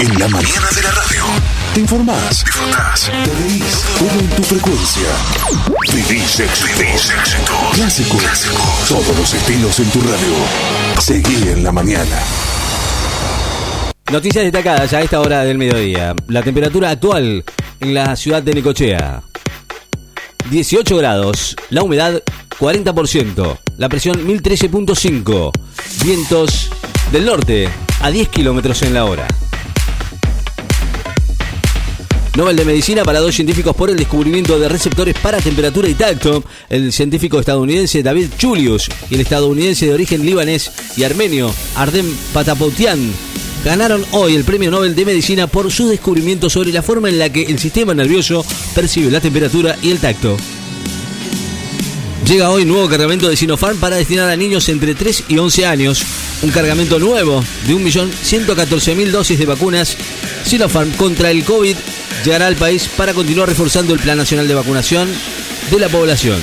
En la mañana de la radio. Te informás, disfrutás, te reís, todo en tu frecuencia. Vivís éxito. Clásico. Todos los estilos en tu radio. Seguí en la mañana. Noticias destacadas a esta hora del mediodía. La temperatura actual en la ciudad de Necochea. 18 grados. La humedad 40%. La presión 1013.5. Vientos del norte a 10 kilómetros en la hora. Nobel de Medicina para dos científicos por el descubrimiento de receptores para temperatura y tacto. El científico estadounidense David Julius y el estadounidense de origen libanés y armenio Ardem Patapoutian ganaron hoy el Premio Nobel de Medicina por su descubrimiento sobre la forma en la que el sistema nervioso percibe la temperatura y el tacto. Llega hoy nuevo cargamento de Sinopharm para destinar a niños entre 3 y 11 años. Un cargamento nuevo de 1.114.000 dosis de vacunas Sinopharm contra el COVID llegará al país para continuar reforzando el Plan Nacional de Vacunación de la población.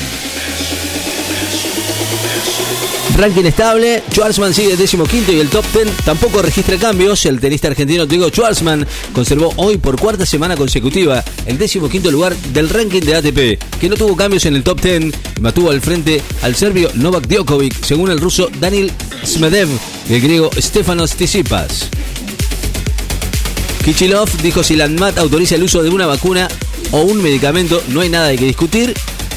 Ranking estable, Schwarzman sigue décimo quinto y el top 10 tampoco registra cambios. El tenista argentino Diego Schwarzman conservó hoy por cuarta semana consecutiva el décimo quinto lugar del ranking de ATP, que no tuvo cambios en el top 10 y mantuvo al frente al serbio Novak Djokovic, según el ruso Daniel Smedev y el griego Stefanos Tsitsipas. Kichilov dijo si la ANMAT autoriza el uso de una vacuna o un medicamento, no hay nada de que discutir.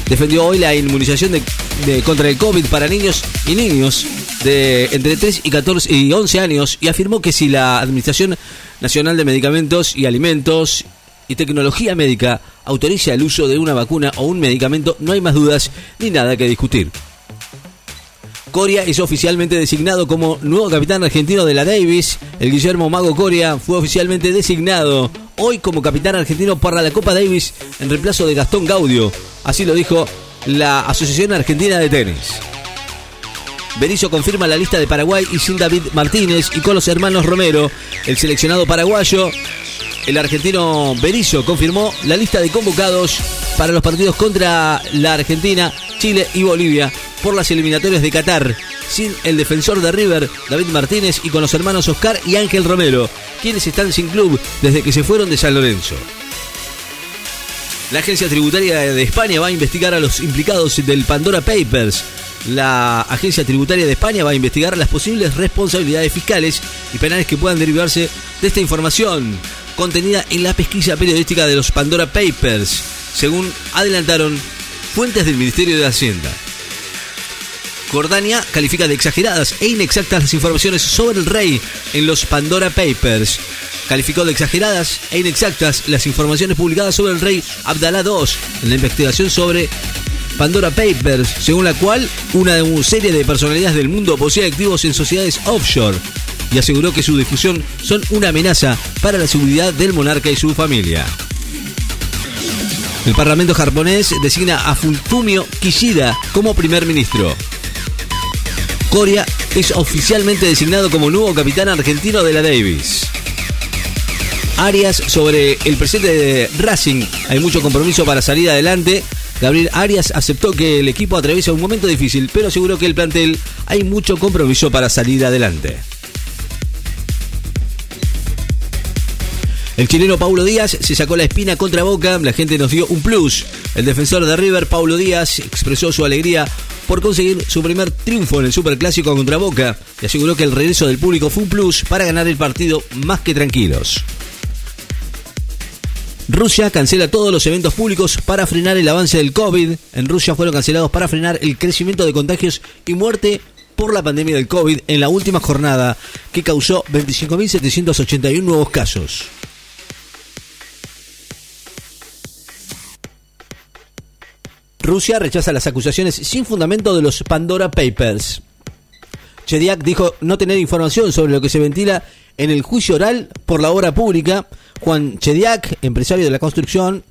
Defendió hoy la inmunización de contra el COVID para niños y niños de entre 3 y 14 y 11 años y afirmó que si la Administración Nacional de Medicamentos y Alimentos y Tecnología Médica autoriza el uso de una vacuna o un medicamento, no hay más dudas ni nada que discutir. Coria es oficialmente designado como nuevo capitán argentino de la Davis. El Guillermo Mago Coria fue oficialmente designado hoy como capitán argentino para la Copa Davis en reemplazo de Gastón Gaudio. Así lo dijo la Asociación Argentina de Tenis. Berizzo confirma la lista de Paraguay y sin David Martínez y con los hermanos Romero. El seleccionado paraguayo, el argentino Berizzo, confirmó la lista de convocados para los partidos contra la Argentina, Chile y Bolivia por las eliminatorias de Qatar. Sin el defensor de River, David Martínez, y con los hermanos Oscar y Ángel Romero, quienes están sin club desde que se fueron de San Lorenzo. La agencia tributaria de España va a investigar a los implicados del Pandora Papers. La agencia tributaria de España va a investigar las posibles responsabilidades fiscales y penales que puedan derivarse de esta información contenida en la pesquisa periodística de los Pandora Papers, según adelantaron fuentes del Ministerio de Hacienda. Jordania califica de exageradas e inexactas las informaciones sobre el rey en los Pandora Papers. Calificó de exageradas e inexactas las informaciones publicadas sobre el rey Abdalá II en la investigación sobre Pandora Papers, según la cual una serie de personalidades del mundo posee activos en sociedades offshore y aseguró que su difusión son una amenaza para la seguridad del monarca y su familia. El Parlamento japonés designa a Fumio Kishida como primer ministro. Coria es oficialmente designado como nuevo capitán argentino de la Davis. Arias sobre el presente de Racing. Hay mucho compromiso para salir adelante. Gabriel Arias aceptó que el equipo atraviesa un momento difícil, pero aseguró que el plantel hay mucho compromiso para salir adelante. El chileno Paulo Díaz se sacó la espina contra Boca, la gente nos dio un plus. El defensor de River, Paulo Díaz, expresó su alegría por conseguir su primer triunfo en el Superclásico contra Boca y aseguró que el regreso del público fue un plus para ganar el partido más que tranquilos. Rusia cancela todos los eventos públicos para frenar el avance del COVID. En Rusia fueron cancelados para frenar el crecimiento de contagios y muerte por la pandemia del COVID en la última jornada, que causó 25.781 nuevos casos. Rusia rechaza las acusaciones sin fundamento de los Pandora Papers. Chediak dijo no tener información sobre lo que se ventila en el juicio oral por la obra pública. Juan Chediak, empresario de la construcción,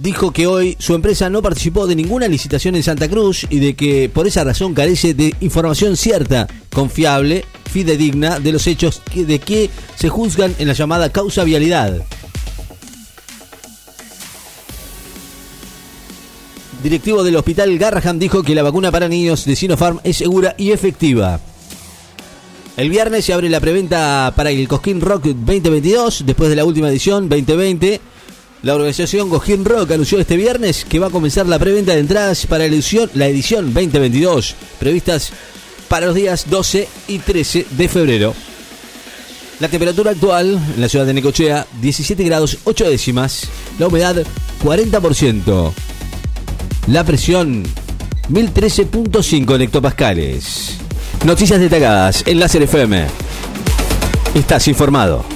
dijo que hoy su empresa no participó de ninguna licitación en Santa Cruz y de que por esa razón carece de información cierta, confiable, fidedigna de los hechos de que se juzgan en la llamada causa vialidad. Directivo del hospital Garraham dijo que la vacuna para niños de Sinopharm es segura y efectiva. El viernes se abre la preventa para el Cosquín Rock 2022, después de la última edición 2020. La organización Cosquín Rock anunció este viernes que va a comenzar la preventa de entradas para la edición, la edición 2022, previstas para los días 12 y 13 de febrero. La temperatura actual en la ciudad de Necochea, 17 grados 8 décimas. La humedad, 40%. La presión, 1013.5 hectopascales. Noticias destacadas en Láser FM. Estás informado.